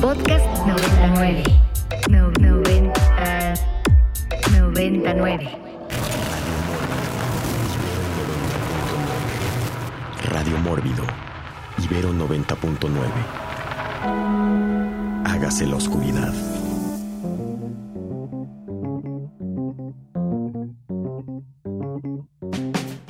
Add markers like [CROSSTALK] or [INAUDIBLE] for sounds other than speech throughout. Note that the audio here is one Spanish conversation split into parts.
Podcast 99. No, 90, 99. Radio Mórbido, Ibero 90.9. Hágase la oscuridad.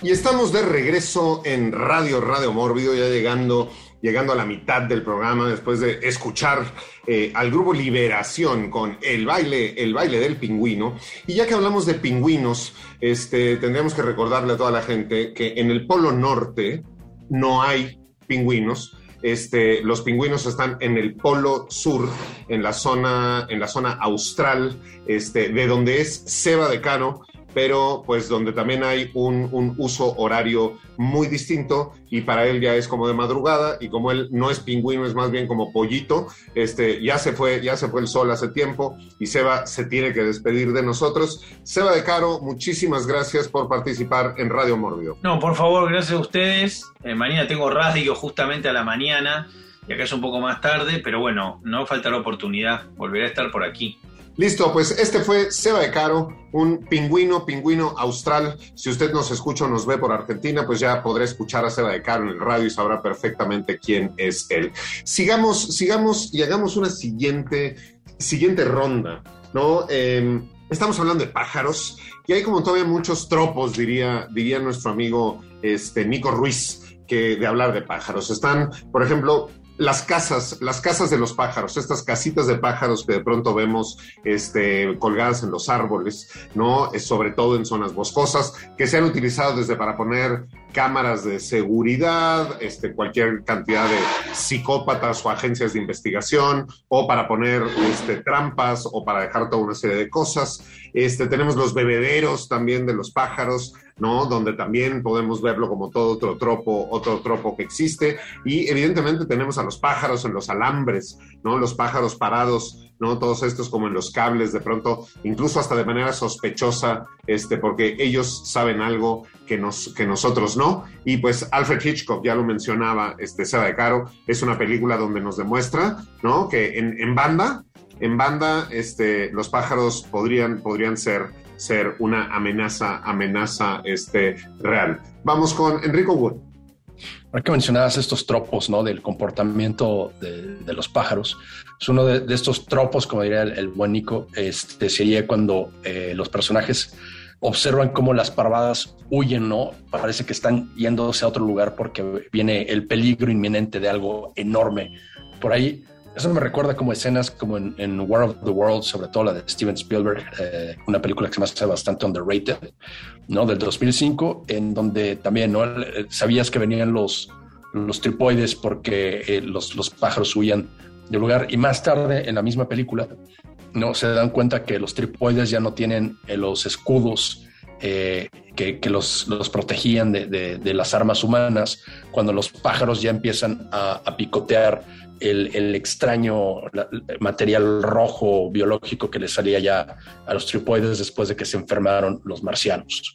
Y estamos de regreso en Radio Radio Mórbido, ya llegando, llegando a la mitad del programa, después de escuchar eh, al grupo Liberación con el baile, el baile del pingüino. Y ya que hablamos de pingüinos, este, tendríamos que recordarle a toda la gente que en el Polo Norte no hay pingüinos. Este, los pingüinos están en el polo sur, en la zona, en la zona austral, este, de donde es Seba de Cano, pero pues donde también hay un, uso horario muy distinto y para él ya es como de madrugada y como él no es pingüino, es más bien como pollito, este, ya se fue, ya se fue el sol hace tiempo y Seba se tiene que despedir de nosotros. Seba de Caro, muchísimas gracias por participar en Radio Mórbido. No, por favor, gracias a ustedes. Eh, mañana tengo radio justamente a la mañana y acá es un poco más tarde, pero bueno, no falta la oportunidad, volveré a estar por aquí. Listo, pues este fue Seba de Caro, un pingüino, pingüino austral. Si usted nos escucha o nos ve por Argentina, pues ya podrá escuchar a Seba de Caro en el radio y sabrá perfectamente quién es él. Sigamos, sigamos y hagamos una siguiente, siguiente ronda, ¿no? Eh, estamos hablando de pájaros y hay como todavía muchos tropos, diría, diría nuestro amigo este, Nico Ruiz, que de hablar de pájaros. Están, por ejemplo, las casas, las casas de los pájaros, estas casitas de pájaros que de pronto vemos este, colgadas en los árboles, ¿no? Sobre todo en zonas boscosas, que se han utilizado desde para poner cámaras de seguridad, este, cualquier cantidad de psicópatas o agencias de investigación, o para poner este, trampas, o para dejar toda una serie de cosas. Este, tenemos los bebederos también de los pájaros, ¿no? Donde también podemos verlo como todo otro tropo, otro tropo que existe. Y evidentemente tenemos a los pájaros en los alambres, ¿no? Los pájaros parados, ¿no? Todos estos como en los cables, de pronto, incluso hasta de manera sospechosa, este, porque ellos saben algo que, nos, que nosotros no. Y pues Alfred Hitchcock, ya lo mencionaba, este, Seba de Caro, es una película donde nos demuestra, ¿no? Que en, en banda, en banda, este, los pájaros podrían, podrían ser, ser una amenaza, amenaza este, real. Vamos con Enrico Wood. Ahora que mencionabas estos tropos, ¿no? Del comportamiento de, de los pájaros, es uno de, de, estos tropos, como diría el, el buen Nico, este, sería cuando eh, los personajes observan cómo las parvadas huyen, ¿no? Parece que están yéndose a otro lugar porque viene el peligro inminente de algo enorme. Por ahí eso me recuerda como escenas como en, War of the Worlds, sobre todo la de Steven Spielberg, eh, una película que se me hace bastante underrated, ¿no? Del 2005, en donde también, ¿no? Sabías que venían los, los tripoides porque eh, los, los pájaros huían del lugar y más tarde en la misma película, ¿no? Se dan cuenta que los tripoides ya no tienen eh, los escudos eh, que, que los, los, protegían de, de, las armas humanas, cuando los pájaros ya empiezan a picotear el, el extraño material rojo biológico que le salía ya a los tripoides después de que se enfermaron los marcianos.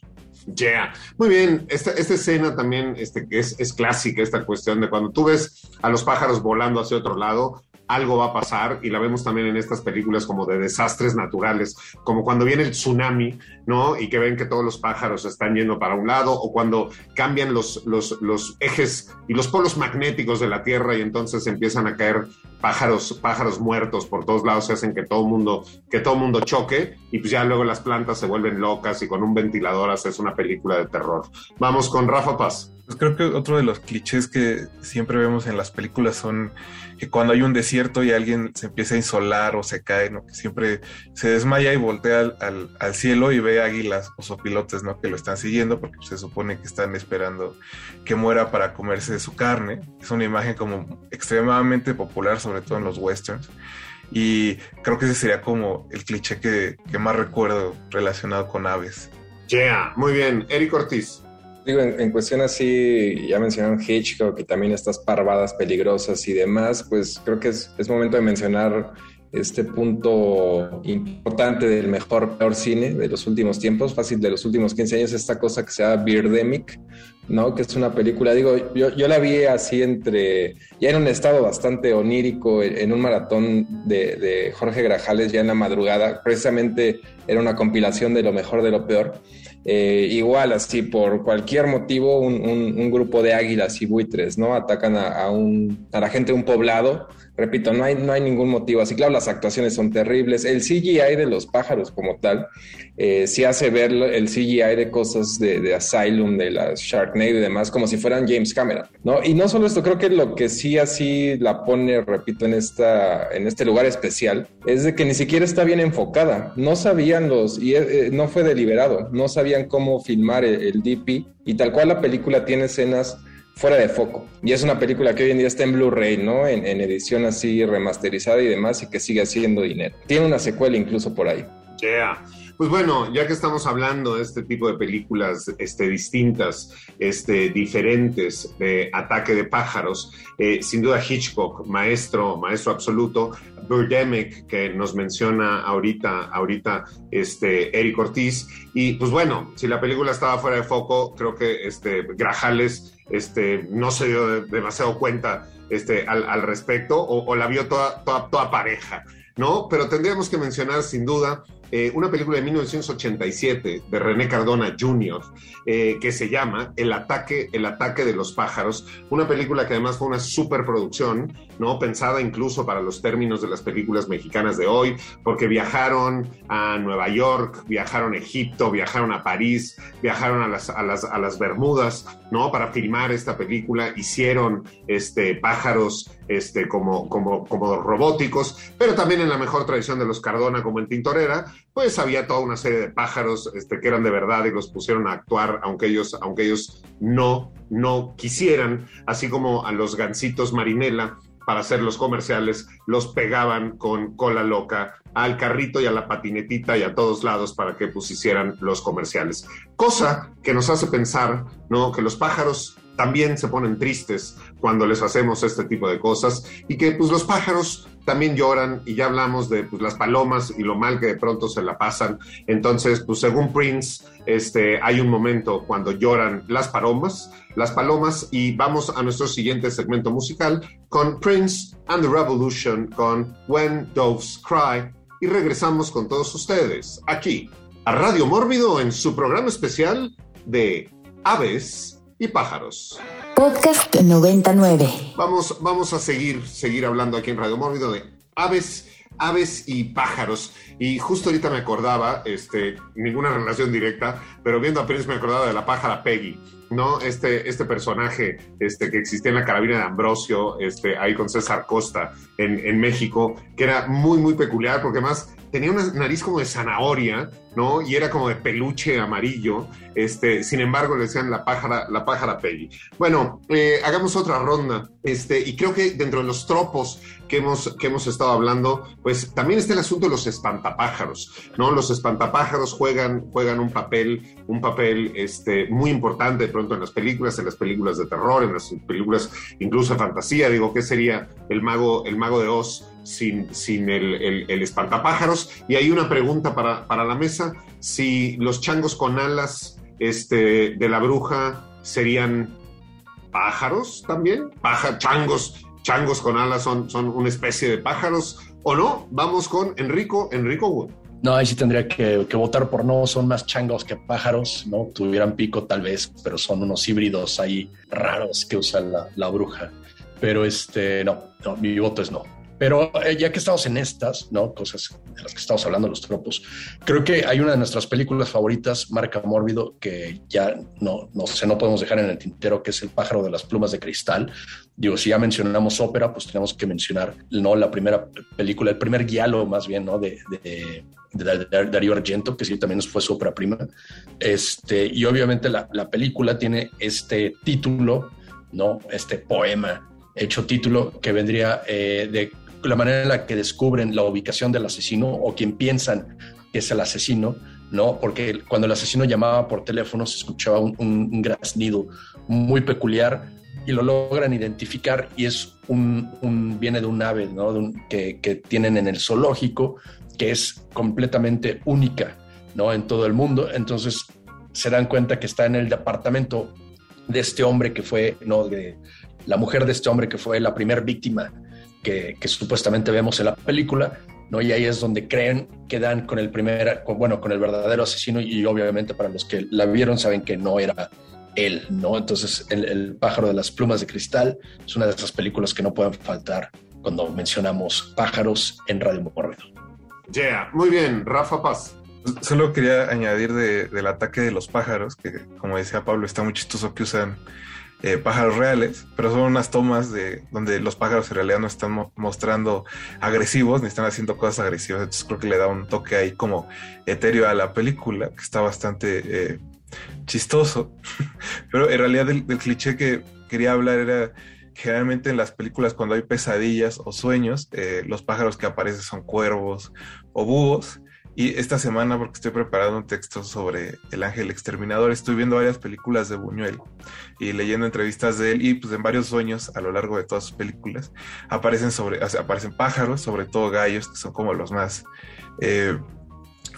Yeah. Muy bien, esta, esta escena también este, es, es clásica, esta cuestión de cuando tú ves a los pájaros volando hacia otro lado, algo va a pasar y la vemos también en estas películas como de desastres naturales, como cuando viene el tsunami, ¿no? Y que ven que todos los pájaros están yendo para un lado o cuando cambian los, los, los ejes y los polos magnéticos de la Tierra y entonces empiezan a caer pájaros, pájaros muertos por todos lados se hacen que todo mundo, que todo mundo choque y pues ya luego las plantas se vuelven locas y con un ventilador haces una película de terror. Vamos con Rafa Paz. Pues creo que otro de los clichés que siempre vemos en las películas son que cuando hay un desierto y alguien se empieza a insolar o se cae, ¿no? Que siempre se desmaya y voltea al, cielo y ve águilas o sopilotes, ¿no? Que lo están siguiendo porque se supone que están esperando que muera para comerse su carne. Es una imagen como extremadamente popular, sobre todo en los westerns. Y creo que ese sería como el cliché que, que más recuerdo relacionado con aves. Yeah, muy bien. Eric Ortiz. Digo, en, en, cuestión así, ya mencionaron Hitchcock y también estas parvadas peligrosas y demás, pues creo que es, es momento de mencionar este punto importante del mejor peor cine de los últimos tiempos, fácil de los últimos 15 años, esta cosa que se llama Birdemic, ¿no? Que es una película, digo, yo, yo la vi así entre, ya en un estado bastante onírico, en un maratón de, de Jorge Grajales ya en la madrugada, precisamente era una compilación de lo mejor de lo peor. Eh, igual, así, por cualquier motivo, un, un, grupo de águilas y buitres, ¿no? Atacan a, a, un, a la gente de un poblado repito, no hay, no hay ningún motivo. Así, claro, las actuaciones son terribles. El CGI de los pájaros como tal, eh, sí hace ver el CGI de cosas de, de, Asylum, de la Sharknado y demás, como si fueran James Cameron, ¿no? Y no solo esto, creo que lo que sí así la pone, repito, en, esta, en este lugar especial, es de que ni siquiera está bien enfocada. No sabían los, y eh, no fue deliberado, no sabían cómo filmar el, el DP, y tal cual la película tiene escenas fuera de foco. Y es una película que hoy en día está en Blu-ray, ¿no? En, edición así remasterizada y demás, y que sigue haciendo dinero. Tiene una secuela incluso por ahí. Yeah. Pues bueno, ya que estamos hablando de este tipo de películas este, distintas, este, diferentes, de ataque de pájaros, eh, sin duda Hitchcock, maestro, maestro absoluto, Birdemic, que nos menciona ahorita, ahorita este, Eric Ortiz, y pues bueno, si la película estaba fuera de foco, creo que este, Grajales este, no se dio demasiado cuenta este, al, respecto, o, la vio toda, toda pareja. ¿no? Pero tendríamos que mencionar sin duda eh, una película de 1987 de René Cardona Jr. Eh, que se llama El ataque, El ataque de los pájaros, una película que además fue una superproducción, ¿no? Pensada incluso para los términos de las películas mexicanas de hoy, porque viajaron a Nueva York, viajaron a Egipto, viajaron a París, viajaron a las, a las, a las Bermudas, ¿no? Para filmar esta película, hicieron este, pájaros este, como, como, como robóticos, pero también en la mejor tradición de los Cardona, como en Tintorera, pues había toda una serie de pájaros este, que eran de verdad y los pusieron a actuar, aunque ellos, aunque ellos no, no quisieran, así como a los gancitos marinela para hacer los comerciales, los pegaban con cola loca al carrito y a la patinetita y a todos lados para que pues hicieran los comerciales. Cosa que nos hace pensar, ¿no? Que los pájaros también se ponen tristes cuando les hacemos este tipo de cosas y que pues los pájaros también lloran y ya hablamos de pues, las palomas y lo mal que de pronto se la pasan. Entonces, pues según Prince, este, hay un momento cuando lloran las palomas, las palomas y vamos a nuestro siguiente segmento musical con Prince and the Revolution con When Doves Cry y regresamos con todos ustedes aquí a Radio Mórbido en su programa especial de Aves y pájaros. Podcast 99. Vamos, vamos a seguir, seguir hablando aquí en Radio Mórbido de aves, aves y pájaros. Y justo ahorita me acordaba, este, ninguna relación directa, pero viendo a Prince me acordaba de la pájara Peggy, ¿no? Este, este personaje este, que existía en la carabina de Ambrosio, este, ahí con César Costa en, en México, que era muy, muy peculiar, porque además tenía una nariz como de zanahoria, ¿no? Y era como de peluche amarillo. Este, sin embargo, le decían la pájara, la pájara Peggy. Bueno, eh, hagamos otra ronda. Este, y creo que dentro de los tropos que hemos, que hemos estado hablando, pues también está el asunto de los espantapájaros, ¿no? Los espantapájaros juegan, juegan un papel, un papel este, muy importante de pronto en las películas, en las películas de terror, en las películas incluso de fantasía. Digo, ¿qué sería el mago, el mago de Oz? Sin, sin el, el, espantapájaros. Y hay una pregunta para, para, la mesa, si los changos con alas este, de la bruja serían pájaros también, Paja, changos, changos con alas son, son una especie de pájaros o no. Vamos con Enrico, Enrico Wood. No, ahí sí tendría que, que, votar por no, son más changos que pájaros, ¿no? Tuvieran pico tal vez, pero son unos híbridos ahí raros que usa la, la bruja. Pero este, no, no, mi voto es no. Pero eh, ya que estamos en estas, ¿no? Cosas de las que estamos hablando, los tropos, creo que hay una de nuestras películas favoritas, Marca Mórbido, que ya no, no sé, no podemos dejar en el tintero, que es El pájaro de las plumas de cristal. Digo, si ya mencionamos ópera, pues tenemos que mencionar, ¿no? La primera película, el primer guialo más bien, ¿no? De, Darío Argento, que sí también fue su ópera prima. Este, y obviamente la, la película tiene este título, ¿no? Este poema hecho título que vendría eh, de la manera en la que descubren la ubicación del asesino o quien piensan que es el asesino, ¿no? Porque cuando el asesino llamaba por teléfono se escuchaba un, un, graznido muy peculiar y lo logran identificar y es un, viene de un ave, ¿no? Un, que, que, tienen en el zoológico que es completamente única, ¿no? En todo el mundo. Entonces se dan cuenta que está en el departamento de este hombre que fue, no, de la mujer de este hombre que fue la primera víctima que, que supuestamente vemos en la película, ¿no? Y ahí es donde creen que dan con el primer, con, bueno, con el verdadero asesino y obviamente para los que la vieron saben que no era él, ¿no? Entonces, el, el, pájaro de las plumas de cristal es una de esas películas que no pueden faltar cuando mencionamos pájaros en Radio Mórbido. Yeah, muy bien, Rafa Paz. Solo quería añadir de, del ataque de los pájaros, que como decía Pablo, está muy chistoso que usan eh, pájaros reales, pero son unas tomas de donde los pájaros en realidad no están mo mostrando agresivos ni están haciendo cosas agresivas. Entonces creo que le da un toque ahí como etéreo a la película, que está bastante eh, chistoso. [LAUGHS] pero en realidad del cliché que quería hablar era generalmente en las películas cuando hay pesadillas o sueños, eh, los pájaros que aparecen son cuervos o búhos. Y esta semana, porque estoy preparando un texto sobre el ángel exterminador, estoy viendo varias películas de Buñuel y leyendo entrevistas de él y pues en varios sueños a lo largo de todas sus películas aparecen, sobre, aparecen pájaros, sobre todo gallos, que son como los más eh,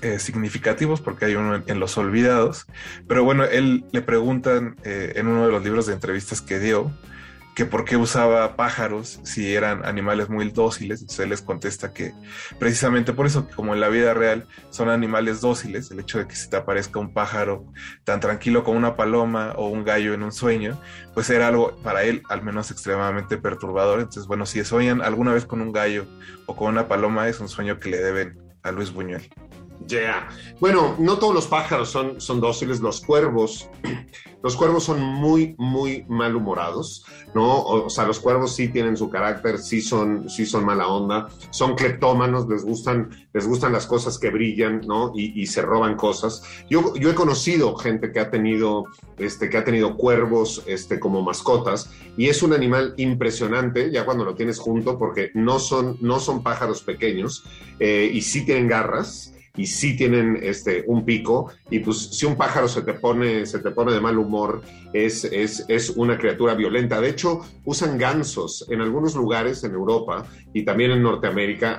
eh, significativos porque hay uno en, Los Olvidados. Pero bueno, él le preguntan eh, en uno de los libros de entrevistas que dio, que por qué usaba pájaros si eran animales muy dóciles. Entonces él les contesta que precisamente por eso, como en la vida real son animales dóciles, el hecho de que se te aparezca un pájaro tan tranquilo como una paloma o un gallo en un sueño, pues era algo para él al menos extremadamente perturbador. Entonces, bueno, si sueñan alguna vez con un gallo o con una paloma, es un sueño que le deben a Luis Buñuel. Yeah. Bueno, no todos los pájaros son, dóciles, los cuervos, [CLEARS THROAT] los cuervos son muy, muy malhumorados, ¿no? O, sea, los cuervos sí tienen su carácter, sí son, sí son mala onda, son cleptómanos, les gustan, les gustan las cosas que brillan, ¿no? Y, y se roban cosas. Yo, yo he conocido gente que ha tenido, este, que ha tenido cuervos, este, como mascotas, y es un animal impresionante, ya cuando lo tienes junto, porque no son, no son pájaros pequeños, eh, y sí tienen garras, y sí tienen este, un pico, y pues si un pájaro se te pone, se te pone de mal humor, es, es, es una criatura violenta. De hecho, usan gansos en algunos lugares en Europa y también en Norteamérica,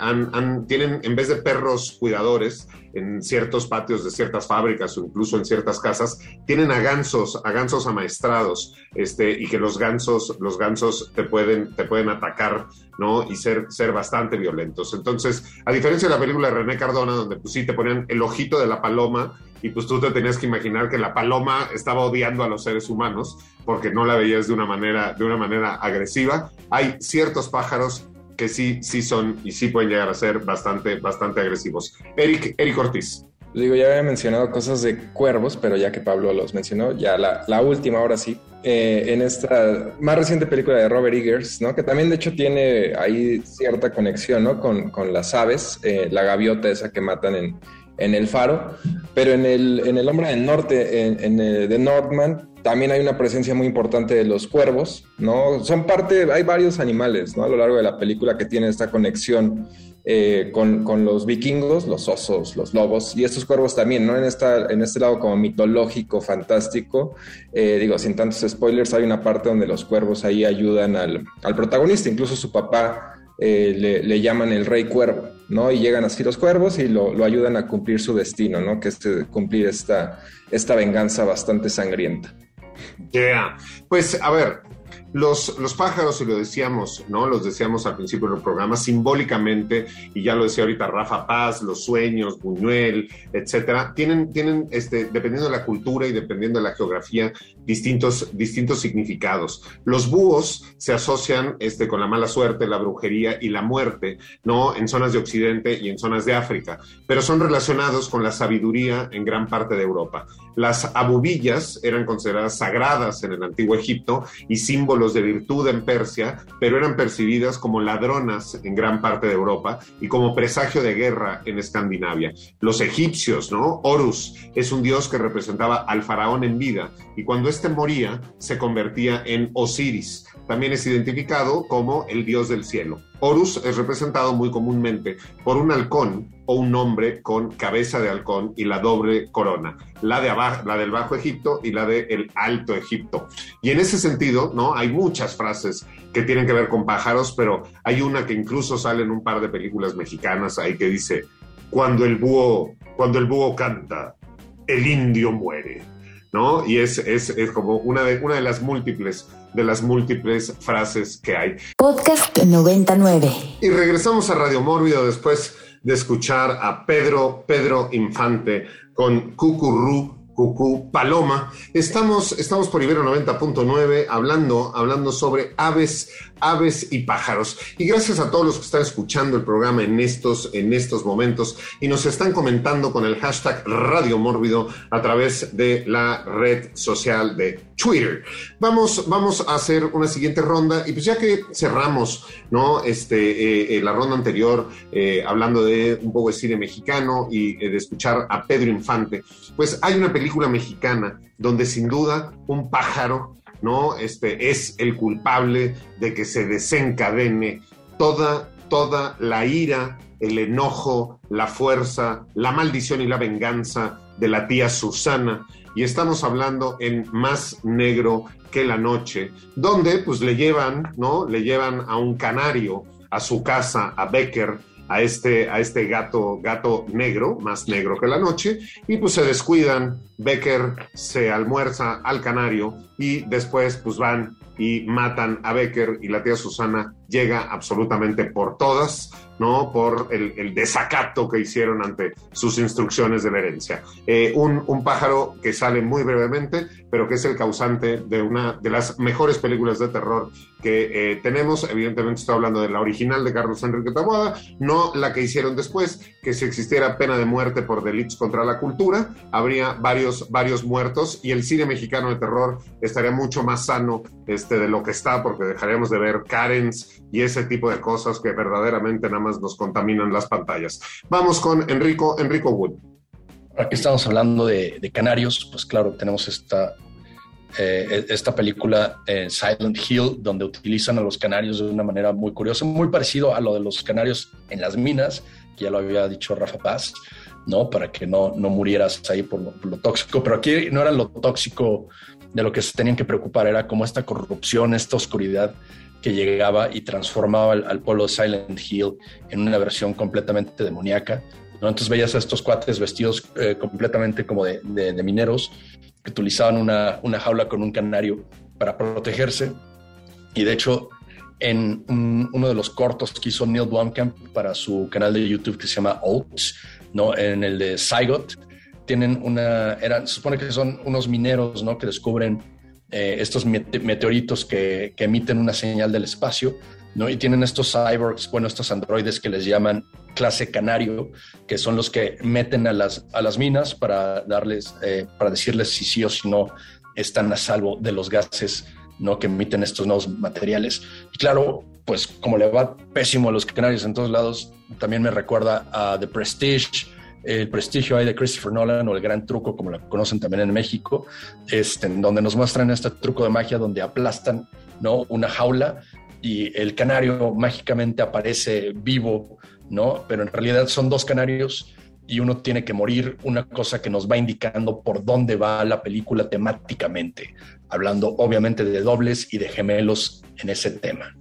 tienen, en vez de perros cuidadores, en ciertos patios de ciertas fábricas o incluso en ciertas casas, tienen a gansos, a gansos amaestrados, este, y que los gansos, los gansos te pueden, te pueden atacar, ¿no? Y ser, ser bastante violentos. Entonces, a diferencia de la película de René Cardona, donde pues sí te ponían el ojito de la paloma, y pues tú te tenías que imaginar que la paloma estaba odiando a los seres humanos porque no la veías de una manera, de una manera agresiva. Hay ciertos pájaros que sí, sí son y sí pueden llegar a ser bastante, bastante agresivos. Eric, Eric Ortiz. Digo, ya había mencionado cosas de cuervos, pero ya que Pablo los mencionó, ya la, última, ahora sí, eh, en esta más reciente película de Robert Eggers, ¿no? que también de hecho tiene ahí cierta conexión ¿no? con, con las aves, eh, la gaviota esa que matan en, en el faro, pero en el, en el Hombre del Norte, en, el, de Northman, también hay una presencia muy importante de los cuervos, ¿no? Son parte, hay varios animales, ¿no? A lo largo de la película que tienen esta conexión eh, con, con, los vikingos, los osos, los lobos, y estos cuervos también, ¿no? En, esta, en este lado como mitológico, fantástico, eh, digo, sin tantos spoilers, hay una parte donde los cuervos ahí ayudan al, al protagonista, incluso su papá eh, le, le, llaman el rey cuervo, ¿no? Y llegan así los cuervos y lo, ayudan a cumplir su destino, ¿no? Que es cumplir esta, esta venganza bastante sangrienta. Yeah. Pues a ver, los, los, pájaros, y lo decíamos, ¿no? Los decíamos al principio del programa, simbólicamente, y ya lo decía ahorita Rafa Paz, los sueños, Buñuel, etcétera, tienen, tienen este, dependiendo de la cultura y dependiendo de la geografía, distintos, distintos significados. Los búhos se asocian este, con la mala suerte, la brujería y la muerte, ¿no? En zonas de Occidente y en zonas de África, pero son relacionados con la sabiduría en gran parte de Europa. Las abubillas eran consideradas sagradas en el antiguo Egipto y símbolos de virtud en Persia, pero eran percibidas como ladronas en gran parte de Europa y como presagio de guerra en Escandinavia. Los egipcios, ¿no? Horus es un dios que representaba al faraón en vida y cuando éste moría se convertía en Osiris. También es identificado como el dios del cielo. Horus es representado muy comúnmente por un halcón o un hombre con cabeza de halcón y la doble corona, la, de abajo, la del Bajo Egipto y la del de Alto Egipto. Y en ese sentido, ¿no? Hay muchas frases que tienen que ver con pájaros, pero hay una que incluso sale en un par de películas mexicanas ahí que dice, cuando el búho, cuando el búho canta, el indio muere. ¿No? Y es, es, es como una de, una de las múltiples, de las múltiples frases que hay. Podcast 99. Y regresamos a Radio Mórbido después de escuchar a Pedro, Pedro Infante con Cucurrú, Cucú, Paloma. Estamos, estamos por Ibero 90.9 hablando, hablando sobre aves aves y pájaros. Y gracias a todos los que están escuchando el programa en estos, en estos momentos y nos están comentando con el hashtag Radio Mórbido a través de la red social de Twitter. Vamos, vamos a hacer una siguiente ronda y pues ya que cerramos, ¿no? Este, eh, eh, la ronda anterior eh, hablando de un poco de cine mexicano y de escuchar a Pedro Infante, pues hay una película mexicana donde sin duda un pájaro ¿no? Este es el culpable de que se desencadene toda, toda la ira, el enojo, la fuerza, la maldición y la venganza de la tía Susana. Y estamos hablando en Más Negro que la Noche, donde pues le llevan, ¿no? Le llevan a un canario a su casa, a Becker, a este, a este gato, gato negro, más negro que la noche, y pues se descuidan, Becker se almuerza al canario y después pues van y matan a Becker y la tía Susana llega absolutamente por todas, ¿no? Por el, desacato que hicieron ante sus instrucciones de la herencia. Eh, un, un, pájaro que sale muy brevemente, pero que es el causante de una de las mejores películas de terror que eh, tenemos. Evidentemente estoy hablando de la original de Carlos Enrique Taboada, no la que hicieron después, que si existiera pena de muerte por delitos contra la cultura, habría varios, varios muertos y el cine mexicano de terror estaría mucho más sano este, de lo que está, porque dejaríamos de ver Karens y ese tipo de cosas que verdaderamente nada más nos contaminan las pantallas. Vamos con Enrico, Enrico Wood. Aquí estamos hablando de, canarios, pues claro, tenemos esta, eh, esta película en Silent Hill, donde utilizan a los canarios de una manera muy curiosa, muy parecido a lo de los canarios en las minas, que ya lo había dicho Rafa Paz, ¿no? Para que no, no murieras ahí por lo, por lo tóxico, pero aquí no era lo tóxico de lo que se tenían que preocupar, era como esta corrupción, esta oscuridad que llegaba y transformaba al, pueblo de Silent Hill en una versión completamente demoníaca. ¿no? Entonces veías a estos cuates vestidos eh, completamente como de, mineros que utilizaban una, una, jaula con un canario para protegerse. Y de hecho, en uno de los cortos que hizo Neil Blomkamp para su canal de YouTube que se llama Oats, ¿no? en el de Zygot, tienen una, eran, se supone que son unos mineros ¿no? que descubren eh, estos meteoritos que, emiten una señal del espacio, ¿no? Y tienen estos cyborgs, bueno, estos androides que les llaman clase canario, que son los que meten a las, a las minas para darles, eh, para decirles si sí o si no están a salvo de los gases, ¿no? Que emiten estos nuevos materiales. Y claro, pues como le va pésimo a los canarios en todos lados, también me recuerda a The Prestige, el prestigio ahí de Christopher Nolan o el gran truco, como lo conocen también en México, este, donde nos muestran este truco de magia donde aplastan ¿no? una jaula y el canario mágicamente aparece vivo, ¿no? Pero en realidad son dos canarios y uno tiene que morir, una cosa que nos va indicando por dónde va la película temáticamente, hablando obviamente de dobles y de gemelos en ese tema.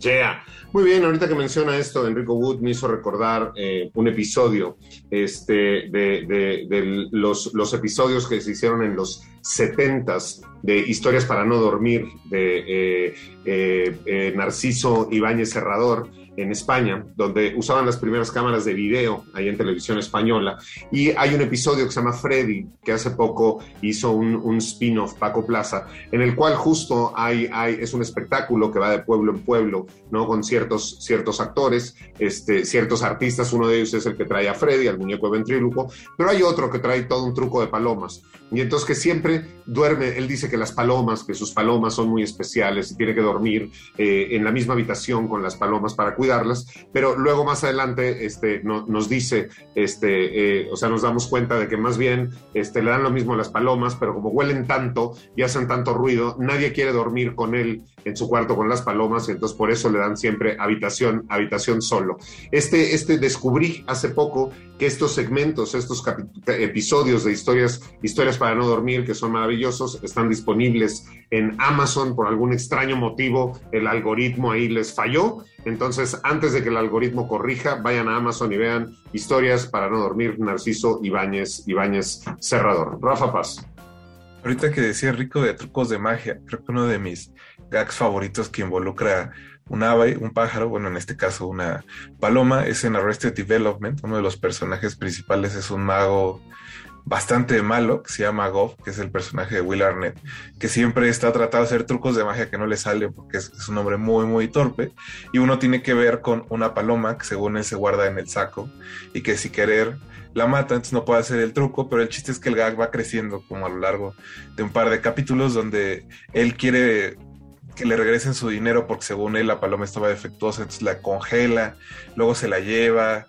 Yeah. Muy bien, ahorita que menciona esto, Enrico Wood me hizo recordar eh, un episodio este, de, los, episodios que se hicieron en los 70s de Historias para no dormir de eh, eh, Narciso Ibáñez Serrador en España, donde usaban las primeras cámaras de video ahí en televisión española. Y hay un episodio que se llama Freddy, que hace poco hizo un, spin-off, Paco Plaza, en el cual justo hay, es un espectáculo que va de pueblo en pueblo, ¿no? Con ciertos, ciertos actores, este, ciertos artistas. Uno de ellos es el que trae a Freddy, al muñeco de ventríloco, pero hay otro que trae todo un truco de palomas. Y entonces que siempre duerme, él dice que las palomas, que sus palomas son muy especiales y tiene que dormir eh, en la misma habitación con las palomas para cuidar cuidarlas, pero luego más adelante este, nos dice, este, eh, o sea, nos damos cuenta de que más bien este, le dan lo mismo a las palomas, pero como huelen tanto y hacen tanto ruido, nadie quiere dormir con él en su cuarto con las palomas y entonces por eso le dan siempre habitación, habitación solo. Este, este descubrí hace poco que estos segmentos, estos episodios de historias, historias para no dormir, que son maravillosos, están disponibles en Amazon por algún extraño motivo, el algoritmo ahí les falló. Entonces, antes de que el algoritmo corrija, vayan a Amazon y vean historias para no dormir, Narciso Ibáñez, Ibáñez Cerrador. Rafa Paz. Ahorita que decía Rico de trucos de magia, creo que uno de mis gags favoritos que involucra un ave, un pájaro, bueno, en este caso una paloma, es en Arrested Development. Uno de los personajes principales es un mago bastante malo que se llama Goff, que es el personaje de Will Arnett, que siempre está tratando de hacer trucos de magia que no le salen porque es, es, un hombre muy, muy torpe. Y uno tiene que ver con una paloma que según él se guarda en el saco y que si querer la mata, entonces no puede hacer el truco, pero el chiste es que el gag va creciendo como a lo largo de un par de capítulos donde él quiere que le regresen su dinero porque según él la paloma estaba defectuosa, entonces la congela, luego se la lleva,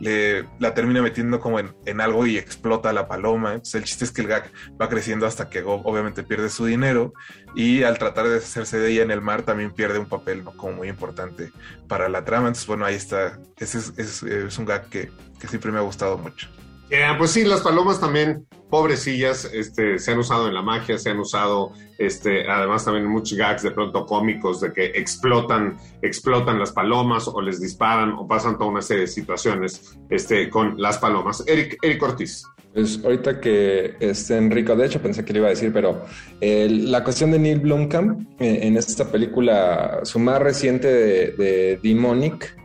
le, la termina metiendo como en, algo y explota la paloma. Entonces el chiste es que el gag va creciendo hasta que Gob obviamente pierde su dinero y al tratar de hacerse de ella en el mar también pierde un papel como muy importante para la trama. Entonces bueno, ahí está. Ese es, es, un gag que, siempre me ha gustado mucho. Yeah, pues sí, las palomas también, pobrecillas, este, se han usado en la magia, se han usado, este, además también muchos gags de pronto cómicos de que explotan, explotan las palomas o les disparan o pasan toda una serie de situaciones este, con las palomas. Eric, Eric Ortiz. Pues ahorita que este Enrico, de hecho pensé que le iba a decir, pero la cuestión de Neil Blomkamp eh, en esta película, su más reciente de, de Demonic,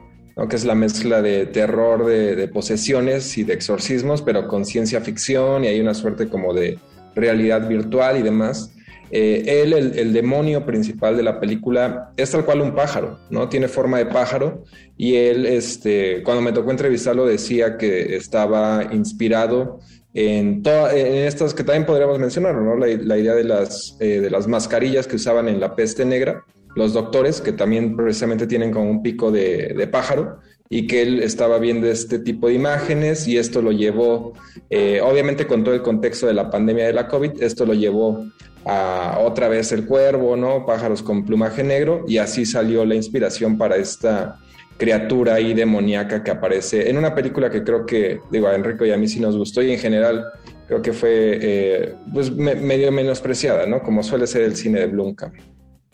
que es la mezcla de terror, de, posesiones y de exorcismos, pero con ciencia ficción y hay una suerte como de realidad virtual y demás. Eh, él, el, demonio principal de la película, es tal cual un pájaro, ¿no? Tiene forma de pájaro y él, este, cuando me tocó entrevistarlo, decía que estaba inspirado en, en estas que también podríamos mencionar, ¿no? La, la idea de las, eh, de las mascarillas que usaban en la peste negra, los doctores, que también precisamente tienen como un pico de, pájaro, y que él estaba viendo este tipo de imágenes y esto lo llevó, eh, obviamente con todo el contexto de la pandemia de la COVID, esto lo llevó a otra vez el cuervo, ¿no? Pájaros con plumaje negro, y así salió la inspiración para esta criatura ahí demoníaca que aparece en una película que creo que, digo, a Enrico y a mí sí nos gustó y en general creo que fue eh, pues me, medio menospreciada, ¿no? Como suele ser el cine de Blumkamp.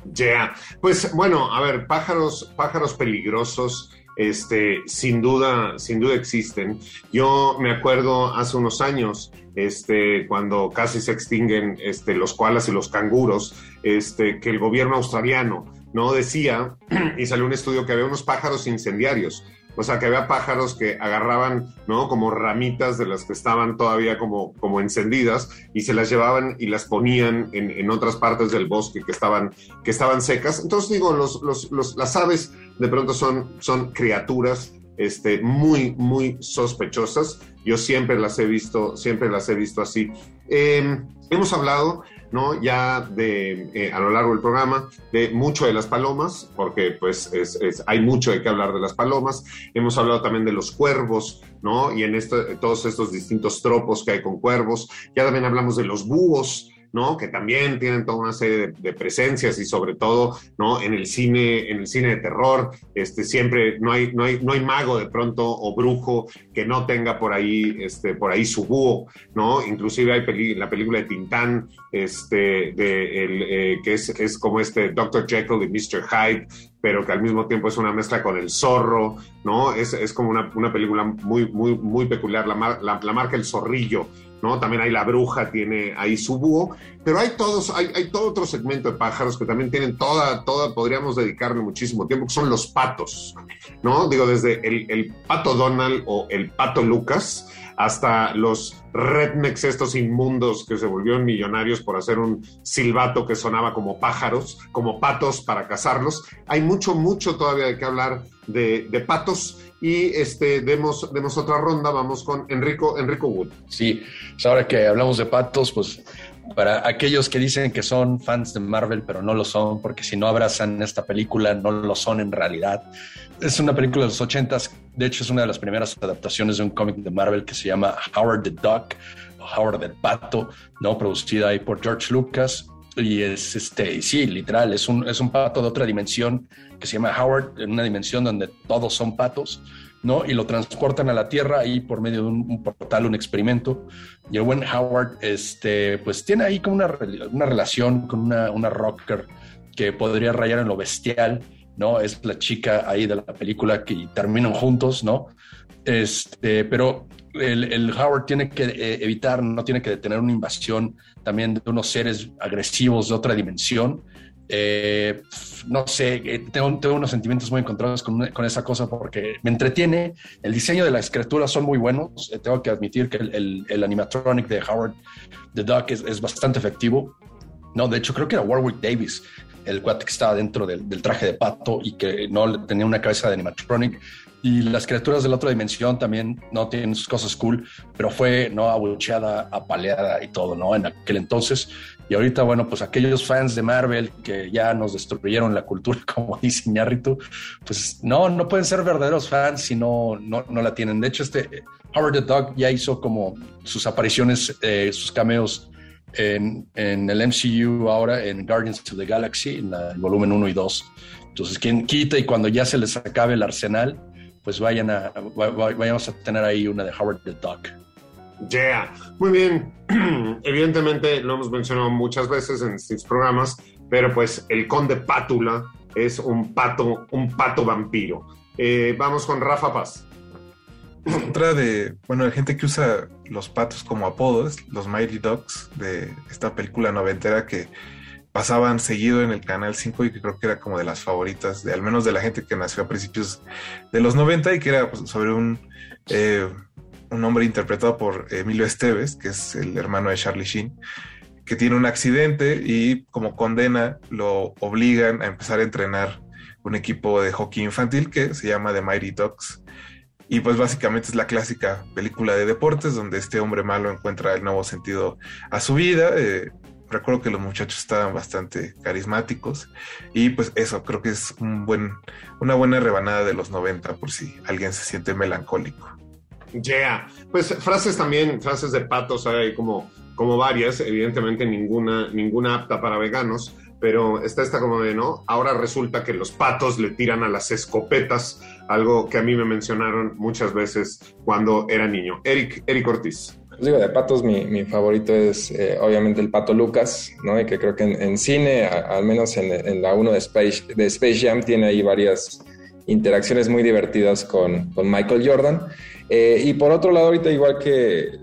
Ya, yeah. pues bueno, a ver, pájaros, pájaros peligrosos, este, sin duda, sin duda existen. Yo me acuerdo hace unos años, este, cuando casi se extinguen este, los koalas y los canguros, este, que el gobierno australiano no decía, [CLEARS THROAT] y salió un estudio que había unos pájaros incendiarios. O sea, que había pájaros que agarraban, ¿no? Como ramitas de las que estaban todavía como, como encendidas y se las llevaban y las ponían en, en otras partes del bosque que estaban, que estaban secas. Entonces, digo, los, los, los, las aves de pronto son, son criaturas este, muy, muy sospechosas. Yo siempre las he visto, siempre las he visto así. Eh, hemos hablado ¿no? Ya de, eh, a lo largo del programa, de mucho de las palomas, porque pues es, es, hay mucho de qué hablar de las palomas. Hemos hablado también de los cuervos, ¿no? Y en esto, todos estos distintos tropos que hay con cuervos. Ya también hablamos de los búhos, ¿no? Que también tienen toda una serie de, presencias y sobre todo, ¿no? En el cine, en el cine de terror, este, siempre no hay, no hay, no hay mago de pronto o brujo que no tenga por ahí, este, por ahí su búho, ¿no? Inclusive hay la película de Tintán, este, de el, eh, que es, es como este Dr. Jekyll y Mr. Hyde, pero que al mismo tiempo es una mezcla con el zorro, ¿no? Es, es como una, una, película muy, muy, muy peculiar, la, mar, la, la marca El Zorrillo, ¿no? También hay la bruja, tiene ahí su búho, pero hay todos, hay, hay, todo otro segmento de pájaros que también tienen toda, toda, podríamos dedicarle muchísimo tiempo, que son los patos, ¿no? Digo, desde el, el pato Donald o el pato Lucas hasta los rednecks estos inmundos que se volvieron millonarios por hacer un silbato que sonaba como pájaros, como patos para cazarlos. Hay mucho, mucho todavía de qué hablar de, de patos y este, demos, demos otra ronda, vamos con Enrico, Enrico Wood. Sí, pues ahora que hablamos de patos, pues para aquellos que dicen que son fans de Marvel, pero no lo son, porque si no abrazan esta película, no lo son en realidad. Es una película de los ochentas, de hecho es una de las primeras adaptaciones de un cómic de Marvel que se llama Howard the Duck, o Howard el Pato, ¿no? producida ahí por George Lucas. Y es este, sí, literal, es un, es un pato de otra dimensión que se llama Howard, en una dimensión donde todos son patos. ¿no? Y lo transportan a la Tierra ahí por medio de un, un, portal, un experimento. Y el buen Howard, este, pues tiene ahí como una, una relación con una, una rocker que podría rayar en lo bestial, ¿no? Es la chica ahí de la película que terminan juntos, ¿no? Este, pero el, Howard tiene que eh, evitar, no tiene que detener una invasión también de unos seres agresivos de otra dimensión. Eh, no sé, eh, tengo, unos sentimientos muy encontrados con, esa cosa porque me entretiene. El diseño de las criaturas son muy buenos. Tengo que admitir que el, animatronic de Howard the Duck es, es, bastante efectivo. No, de hecho, creo que era Warwick Davis, el cuate que estaba dentro del, traje de pato y que no tenía una cabeza de animatronic. Y las criaturas de la otra dimensión también no tienen sus cosas cool, pero fue no abucheada, apaleada y todo, ¿no? En aquel entonces. Y ahorita, bueno, pues aquellos fans de Marvel que ya nos destruyeron la cultura, [LAUGHS] como dice Iñárritu, pues no, no pueden ser verdaderos fans si no, no, no la tienen. De hecho, este Howard the Dog ya hizo como sus apariciones, eh, sus cameos en, el MCU ahora, en Guardians of the Galaxy, en la, el volumen 1 y 2. Entonces, quien quita y cuando ya se les acabe el arsenal, pues vayan a, vayamos a tener ahí una de Howard the Duck. Yeah, muy bien. [CLEARS THROAT] Evidentemente lo hemos mencionado muchas veces en estos programas, pero pues el conde Pátula es un pato, un pato vampiro. Eh, vamos con Rafa Paz. Otra de, bueno, hay gente que usa los patos como apodos, los Mighty Ducks de esta película noventera que pasaban seguido en el Canal 5 y que creo que era como de las favoritas, de al menos de la gente que nació a principios de los 90 y que era pues, sobre un, eh, un hombre interpretado por Emilio Esteves, que es el hermano de Charlie Sheen, que tiene un accidente y como condena lo obligan a empezar a entrenar un equipo de hockey infantil que se llama The Mighty Ducks. Y pues básicamente es la clásica película de deportes donde este hombre malo encuentra el nuevo sentido a su vida. Eh, recuerdo que los muchachos estaban bastante carismáticos y pues eso creo que es un buen, una buena rebanada de los 90 por si alguien se siente melancólico. Yeah, pues frases también, frases de patos hay como, como varias, evidentemente ninguna, ninguna apta para veganos, pero está esta como de, ¿no? Ahora resulta que los patos le tiran a las escopetas, algo que a mí me mencionaron muchas veces cuando era niño. Eric, Eric Ortiz. Pues de patos mi, mi favorito es eh, obviamente el pato Lucas, ¿no? Y que creo que en, cine, al menos en, la 1 de Space, de Space Jam, tiene ahí varias interacciones muy divertidas con, con Michael Jordan. Eh, y por otro lado, ahorita igual que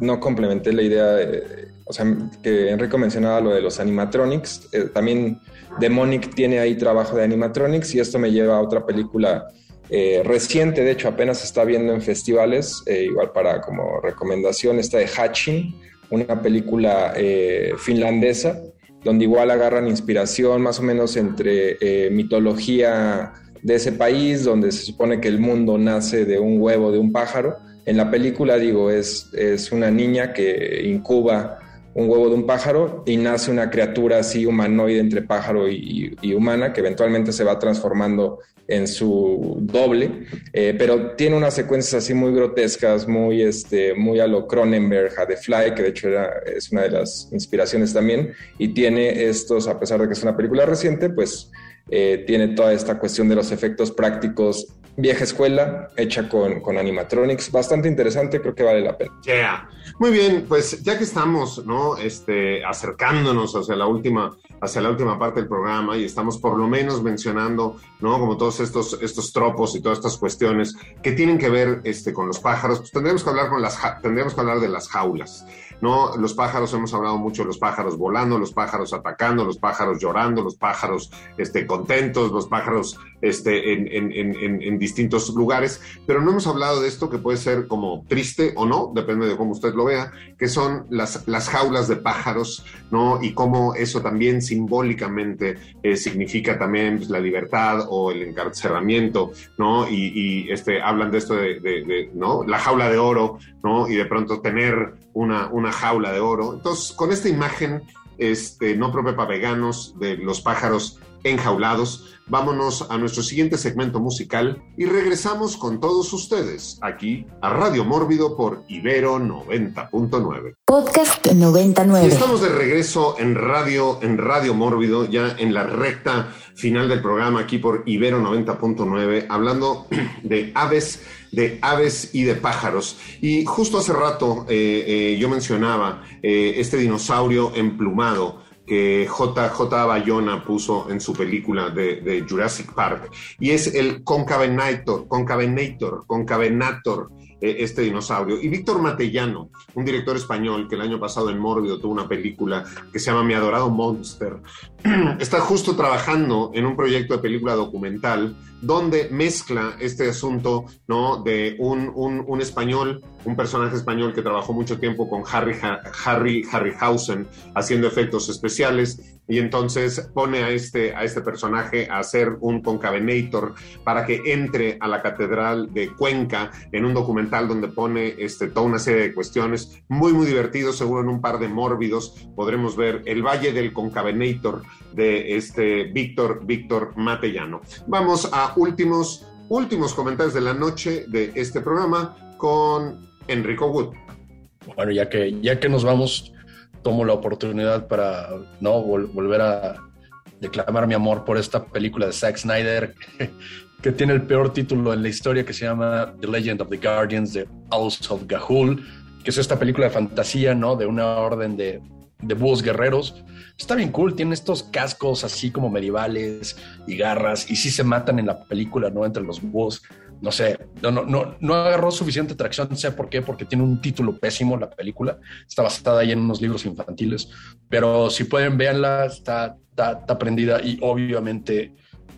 no complementé la idea, de, o sea, que Enrico mencionaba lo de los animatronics, eh, también Demonic tiene ahí trabajo de animatronics y esto me lleva a otra película eh, reciente, de hecho apenas está viendo en festivales, eh, igual para como recomendación, esta de Hatching, una película eh, finlandesa, donde igual agarran inspiración más o menos entre mitología de ese país, donde se supone que el mundo nace de un huevo de un pájaro. En la película, digo, es, es una niña que incuba un huevo de un pájaro y nace una criatura así humanoide entre pájaro y, humana que eventualmente se va transformando en su doble, eh, pero tiene unas secuencias así muy grotescas, muy, este, muy a lo Cronenberg, a The Fly, que de hecho era, es una de las inspiraciones también, y tiene estos, a pesar de que es una película reciente, pues eh, tiene toda esta cuestión de los efectos prácticos vieja escuela, hecha con, con, animatronics, bastante interesante, creo que vale la pena. Yeah. Muy bien, pues ya que estamos, ¿no? Este, acercándonos hacia la última, hacia la última parte del programa y estamos por lo menos mencionando, ¿no? Como todos estos, estos tropos y todas estas cuestiones que tienen que ver este, con los pájaros, pues tendremos que hablar con las, tendremos que hablar de las jaulas. ¿No? Los pájaros, hemos hablado mucho de los pájaros volando, los pájaros atacando, los pájaros llorando, los pájaros este, contentos, los pájaros este, en, distintos lugares, pero no hemos hablado de esto que puede ser como triste o no, depende de cómo usted lo vea, que son las, las jaulas de pájaros, ¿no? Y cómo eso también simbólicamente eh, significa también pues, la libertad o el encarcelamiento, ¿no? Y, este, hablan de esto de, de, de, ¿no? La jaula de oro, ¿no? Y de pronto tener una, una jaula de oro. Entonces, con esta imagen este, no propia para veganos de los pájaros enjaulados, vámonos a nuestro siguiente segmento musical y regresamos con todos ustedes aquí a Radio Mórbido por Ibero 90.9. Podcast 99. Y estamos de regreso en Radio, en Radio Mórbido, ya en la recta final del programa aquí por Ibero 90.9, hablando [CLEARS THROAT] de aves de aves y de pájaros. Y justo hace rato eh, eh, yo mencionaba eh, este dinosaurio emplumado que JJ Bayona puso en su película de, Jurassic Park, y es el Concavenator, Concavenator, Concavenator, eh, este dinosaurio. Y Víctor Matellano, un director español que el año pasado en Mórbido tuvo una película que se llama Mi adorado Monster, [CLEARS THROAT] está justo trabajando en un proyecto de película documental donde mezcla este asunto ¿no? de un, un, un español, un personaje español que trabajó mucho tiempo con Harry, Harry Harryhausen haciendo efectos especiales y entonces pone a este, a este personaje a hacer un concavenator para que entre a la catedral de Cuenca en un documental donde pone este, toda una serie de cuestiones muy muy divertidos, seguro en un par de mórbidos podremos ver el Valle del Concavenator de este Víctor Víctor Matellano. Vamos a últimos últimos comentarios de la noche de este programa con Enrico Wood. Bueno, ya que ya que nos vamos tomo la oportunidad para no volver a declamar mi amor por esta película de Zack Snyder [LAUGHS] que tiene el peor título en la historia que se llama The Legend of the Guardians de House of Gahul, que es esta película de fantasía, ¿no? De una orden de, de búhos guerreros. Está bien cool, tiene estos cascos así como medievales y garras, y sí se matan en la película, ¿no? Entre los búhos no sé, no, no, no, agarró suficiente tracción, no sé por qué, porque tiene un título pésimo la película, está basada ahí en unos libros infantiles, pero si pueden, véanla, está, está, está y obviamente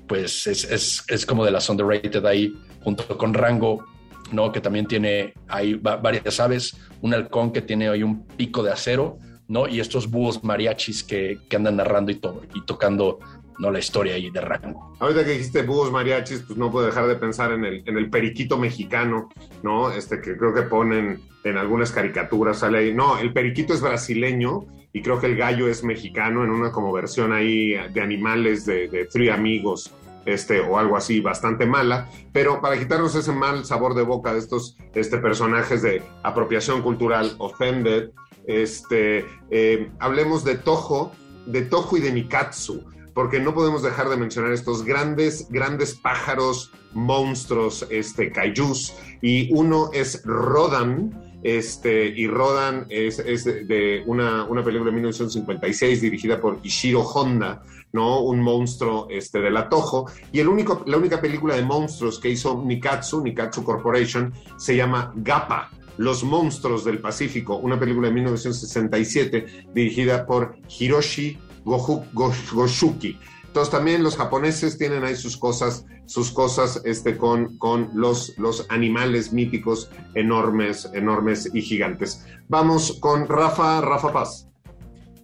pues es, es, es, como de las underrated ahí, junto con Rango, ¿no? Que también tiene ahí varias aves, un halcón que tiene ahí un pico de acero, ¿no? Y estos búhos mariachis que, que andan narrando y, todo, y tocando no la historia ahí de rango. Ahorita que dijiste búhos mariachis, pues no puedo dejar de pensar en el, en el periquito mexicano, ¿no? Este que creo que ponen en algunas caricaturas, sale ahí. No, el periquito es brasileño y creo que el gallo es mexicano en una como versión ahí de animales de, de Three Amigos. Este, o algo así bastante mala, pero para quitarnos ese mal sabor de boca de estos este, personajes de apropiación cultural, offended, este, eh, hablemos de Toho, de Toho y de Nikatsu porque no podemos dejar de mencionar estos grandes, grandes pájaros, monstruos, este, kaijus, y uno es Rodan, este, y Rodan es, es de una, una, película de 1956 dirigida por Ishiro Honda, ¿no? Un monstruo este, del Atojo. Y el único, la única película de monstruos que hizo Nikatsu, Nikatsu Corporation, se llama Gappa. Los Monstruos del Pacífico, una película de 1967 dirigida por Hiroshi Goshuki. Entonces también los japoneses tienen ahí sus cosas, sus cosas este, con, con los, los animales míticos enormes, enormes y gigantes. Vamos con Rafa, Rafa Paz.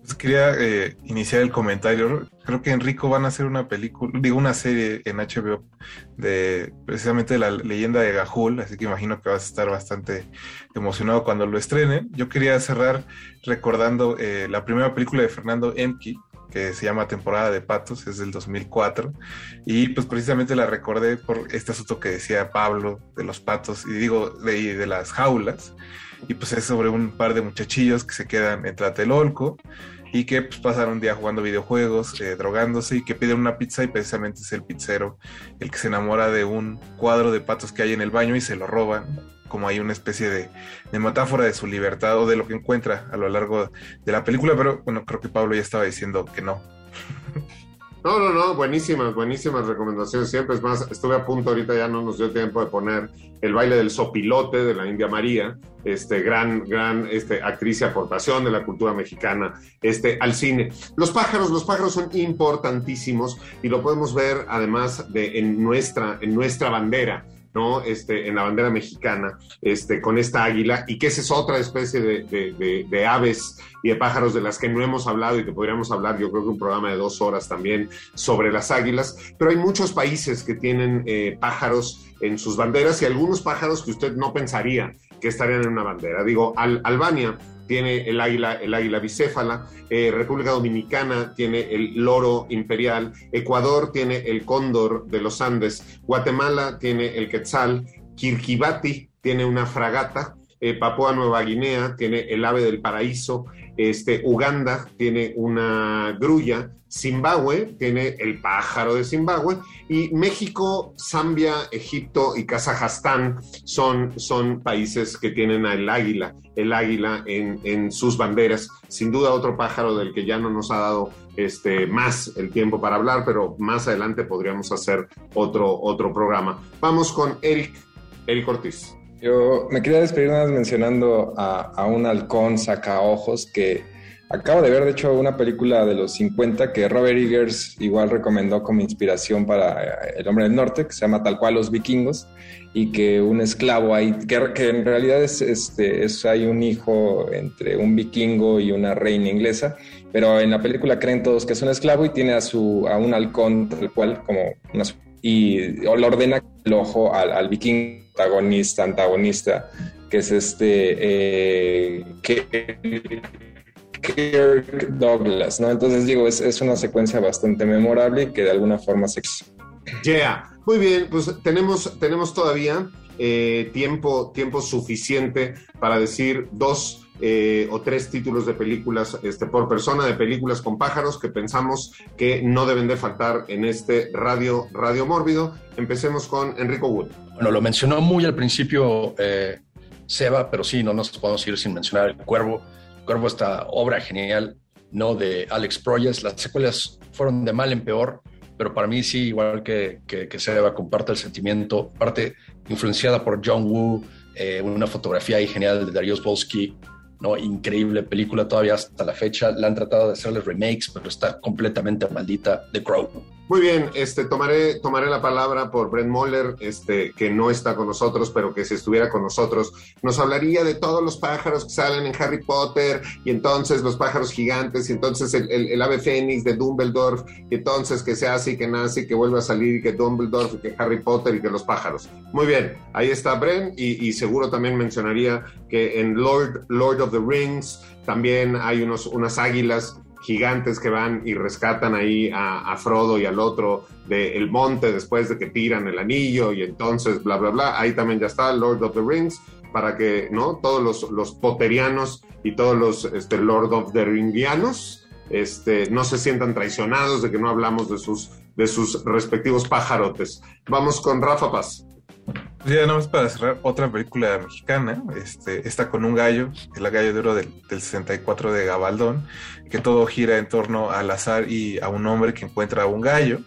Pues quería eh, iniciar el comentario. Creo que Enrico van a hacer una película, digo, una serie en HBO de precisamente la leyenda de Gahul, así que imagino que vas a estar bastante emocionado cuando lo estrenen. Yo quería cerrar recordando eh, la primera película de Fernando Emke, que se llama Temporada de Patos, es del 2004, y pues precisamente la recordé por este asunto que decía Pablo de los patos, y digo, de, de las jaulas, y pues es sobre un par de muchachillos que se quedan en Tlatelolco y que pues, pasan un día jugando videojuegos, eh, drogándose y que piden una pizza y precisamente es el pizzero el que se enamora de un cuadro de patos que hay en el baño y se lo roban como hay una especie de, de, metáfora de su libertad o de lo que encuentra a lo largo de la película, pero bueno, creo que Pablo ya estaba diciendo que no. [LAUGHS] No, no, no, buenísimas, buenísimas recomendaciones siempre. Es más, estuve a punto ahorita, ya no nos dio tiempo de poner el baile del sopilote de la India María, este gran, gran este, actriz y aportación de la cultura mexicana este, al cine. Los pájaros, los pájaros son importantísimos y lo podemos ver además de en nuestra, en nuestra bandera ¿no? Este, en la bandera mexicana, este, con esta águila, y que esa es otra especie de, aves y de pájaros de las que no hemos hablado y que podríamos hablar, yo creo que un programa de dos horas también sobre las águilas, pero hay muchos países que tienen eh, pájaros en sus banderas y algunos pájaros que usted no pensaría que estarían en una bandera. Digo, Albania tiene el águila, el águila bicéfala, eh, República Dominicana tiene el loro imperial, Ecuador tiene el cóndor de los Andes, Guatemala tiene el quetzal, Kirkibati tiene una fragata, eh, Papúa Nueva Guinea tiene el ave del paraíso, este, Uganda tiene una grulla, Zimbabue tiene el pájaro de Zimbabue y México, Zambia, Egipto y Kazajstán son, son países que tienen el águila, el águila en, en, sus banderas. Sin duda otro pájaro del que ya no nos ha dado este, más el tiempo para hablar, pero más adelante podríamos hacer otro, otro programa. Vamos con Eric, Eric Ortiz. Yo me quería despedir nada mencionando a, un halcón sacaojos que acabo de ver, de hecho, una película de los 50 que Robert Eggers igual recomendó como inspiración para eh, El Hombre del Norte, que se llama tal cual Los Vikingos, y que un esclavo ahí, que, en realidad es, este, es, hay un hijo entre un vikingo y una reina inglesa, pero en la película creen todos que es un esclavo y tiene a, su, a un halcón tal cual como una y le ordena el ojo al, al vikingo antagonista, antagonista, que es este eh, Kirk Douglas, ¿no? Entonces digo, es, es, una secuencia bastante memorable que de alguna forma se... Yeah, muy bien, pues tenemos, tenemos todavía eh, tiempo, tiempo suficiente para decir dos eh, o tres títulos de películas este, por persona, de películas con pájaros que pensamos que no deben de faltar en este radio, radio mórbido. Empecemos con Enrico Wood. Bueno, lo mencionó muy al principio eh, Seba, pero sí, no nos podemos ir sin mencionar El Cuervo. Cuervo, esta obra genial, ¿no? De Alex Proyas. Las secuelas fueron de mal en peor, pero para mí sí, igual que, que, Seba, comparte el sentimiento, parte influenciada por John Woo, eh, una fotografía ahí genial de Darius Volsky, ¿no? Increíble película todavía hasta la fecha. La han tratado de hacerle remakes, pero está completamente maldita. The Crow. Muy bien, este, tomaré, tomaré la palabra por Brent Moller, este, que no está con nosotros, pero que si estuviera con nosotros, nos hablaría de todos los pájaros que salen en Harry Potter, y entonces los pájaros gigantes, y entonces el, el, ave fénix de Dumbledore, y entonces que se hace y que nace y que vuelve a salir, y que Dumbledore, y que Harry Potter, y que los pájaros. Muy bien, ahí está Brent, y, y seguro también mencionaría que en Lord, Lord of the Rings también hay unos, unas águilas gigantes que van y rescatan ahí a, Frodo y al otro del el monte después de que tiran el anillo y entonces bla, bla, bla. Ahí también ya está Lord of the Rings para que, ¿no? Todos los, los potterianos y todos los este, Lord of the Ringianos este, no se sientan traicionados de que no hablamos de sus, de sus respectivos pajarotes. Vamos con Rafa Paz. Ya nada más para cerrar, otra película mexicana, este, está con un gallo, el gallo de oro del, del 64 de Gabaldón, que todo gira en torno al azar y a un hombre que encuentra un gallo.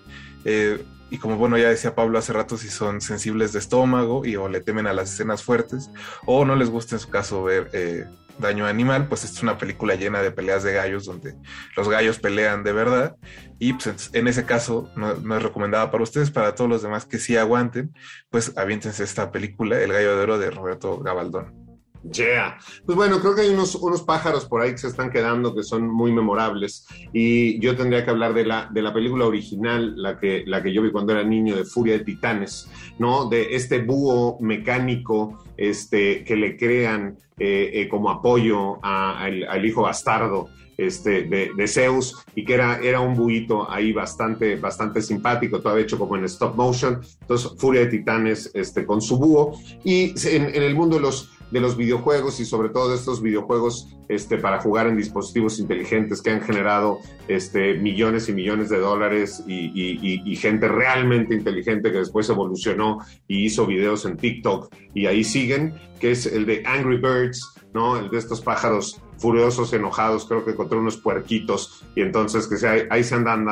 Eh, y como bueno, ya decía Pablo hace rato, si son sensibles de estómago y o le temen a las escenas fuertes, o no les gusta en su caso ver eh, daño animal, pues es una película llena de peleas de gallos donde los gallos pelean de verdad. Y pues en ese caso no, no, es recomendada para ustedes, para todos los demás que sí aguanten, pues aviéntense esta película, El gallo de oro de Roberto Gabaldón. Yeah. Pues bueno, creo que hay unos, unos, pájaros por ahí que se están quedando que son muy memorables. Y yo tendría que hablar de la, de la película original, la que, la que yo vi cuando era niño, de Furia de Titanes, ¿no? De este búho mecánico este, que le crean eh, eh, como apoyo a, al, al, hijo bastardo. Este, de, de, Zeus y que era, era un buito ahí bastante, bastante simpático, todo hecho como en stop motion. Entonces, Furia de Titanes este, con su búho. Y en, en el mundo de los, de los videojuegos y sobre todo de estos videojuegos este, para jugar en dispositivos inteligentes que han generado este, millones y millones de dólares y, y, gente realmente inteligente que después evolucionó y hizo videos en TikTok y ahí siguen, que es el de Angry Birds, ¿no? El de estos pájaros furiosos, enojados, creo que encontré unos puerquitos y entonces que se, ahí, se andan,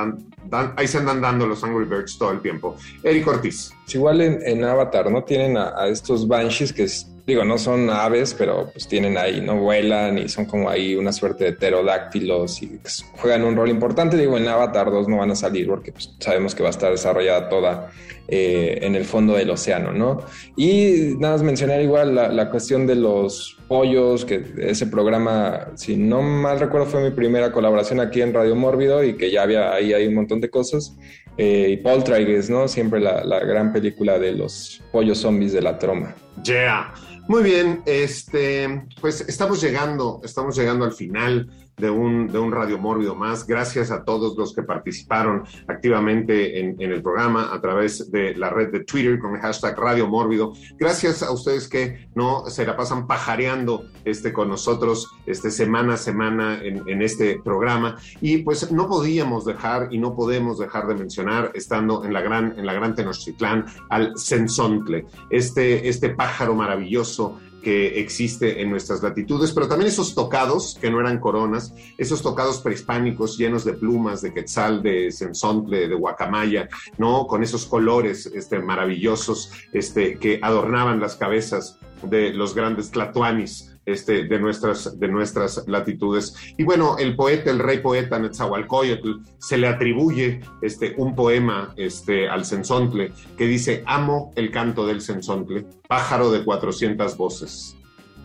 dan, ahí se andan dando los Angry Birds todo el tiempo. Eric Ortiz. Es igual en, en Avatar, ¿no? Tienen a, a estos Banshees que es digo, no son aves, pero pues tienen ahí, no vuelan y son como ahí una suerte de pterodáctilos y juegan un rol importante. Digo, en Avatar 2 no van a salir porque pues, sabemos que va a estar desarrollada toda eh, en el fondo del océano, ¿no? Y nada más mencionar igual la, la, cuestión de los pollos, que ese programa, si no mal recuerdo, fue mi primera colaboración aquí en Radio Mórbido y que ya había ahí hay un montón de cosas. Eh, y Poltergeist, ¿no? Siempre la, la gran película de los pollos zombies de la troma. Yeah. Muy bien, este, pues estamos llegando, estamos llegando al final de un, de un Radio Mórbido más. Gracias a todos los que participaron activamente en, en, el programa a través de la red de Twitter con el hashtag Radio Mórbido. Gracias a ustedes que no se la pasan pajareando este, con nosotros este, semana a semana en, en este programa. Y pues no podíamos dejar y no podemos dejar de mencionar, estando en la gran, en la gran Tenochtitlán, al Sensontle, este, este pájaro maravilloso que existe en nuestras latitudes, pero también esos tocados que no eran coronas, esos tocados prehispánicos llenos de plumas, de quetzal, de sensontle, de guacamaya, ¿no? Con esos colores este, maravillosos este, que adornaban las cabezas de los grandes tlatoanis este, de, nuestras, de nuestras latitudes. Y bueno, el poeta, el rey poeta Netzahualcoyotl, se le atribuye este, un poema este, al sensontle que dice, amo el canto del sensontle, pájaro de 400 voces,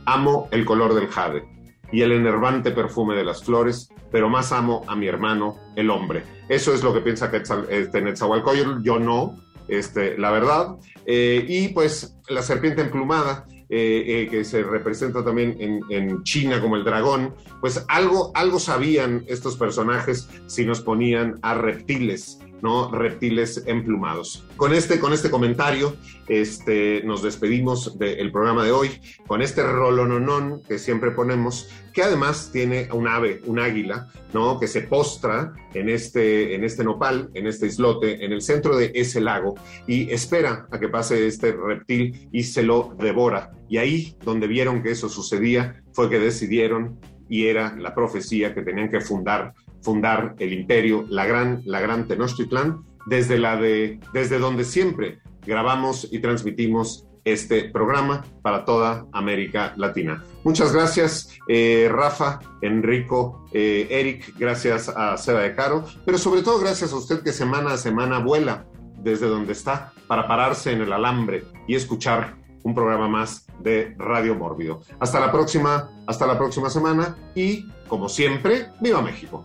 amo el color del jade y el enervante perfume de las flores, pero más amo a mi hermano, el hombre. Eso es lo que piensa este, Netzahualcoyotl, yo no, este, la verdad. Eh, y pues la serpiente emplumada, eh, eh, que se representa también en, en, China como el dragón, pues algo, algo sabían estos personajes si nos ponían a reptiles. ¿No? Reptiles emplumados. Con este, con este comentario, este, nos despedimos del programa de hoy, con este rolononón que siempre ponemos, que además tiene un ave, un águila, ¿no? Que se postra en este, en este nopal, en este islote, en el centro de ese lago, y espera a que pase este reptil y se lo devora. Y ahí, donde vieron que eso sucedía, fue que decidieron y era la profecía que tenían que fundar fundar el imperio, la gran, la gran Tenochtitlán, desde, la de, desde donde siempre grabamos y transmitimos este programa para toda América Latina. Muchas gracias, eh, Rafa, Enrico, eh, Eric, gracias a Seba de Caro, pero sobre todo gracias a usted que semana a semana vuela desde donde está para pararse en el alambre y escuchar un programa más de Radio Mórbido. Hasta la próxima, hasta la próxima semana y, como siempre, ¡Viva México!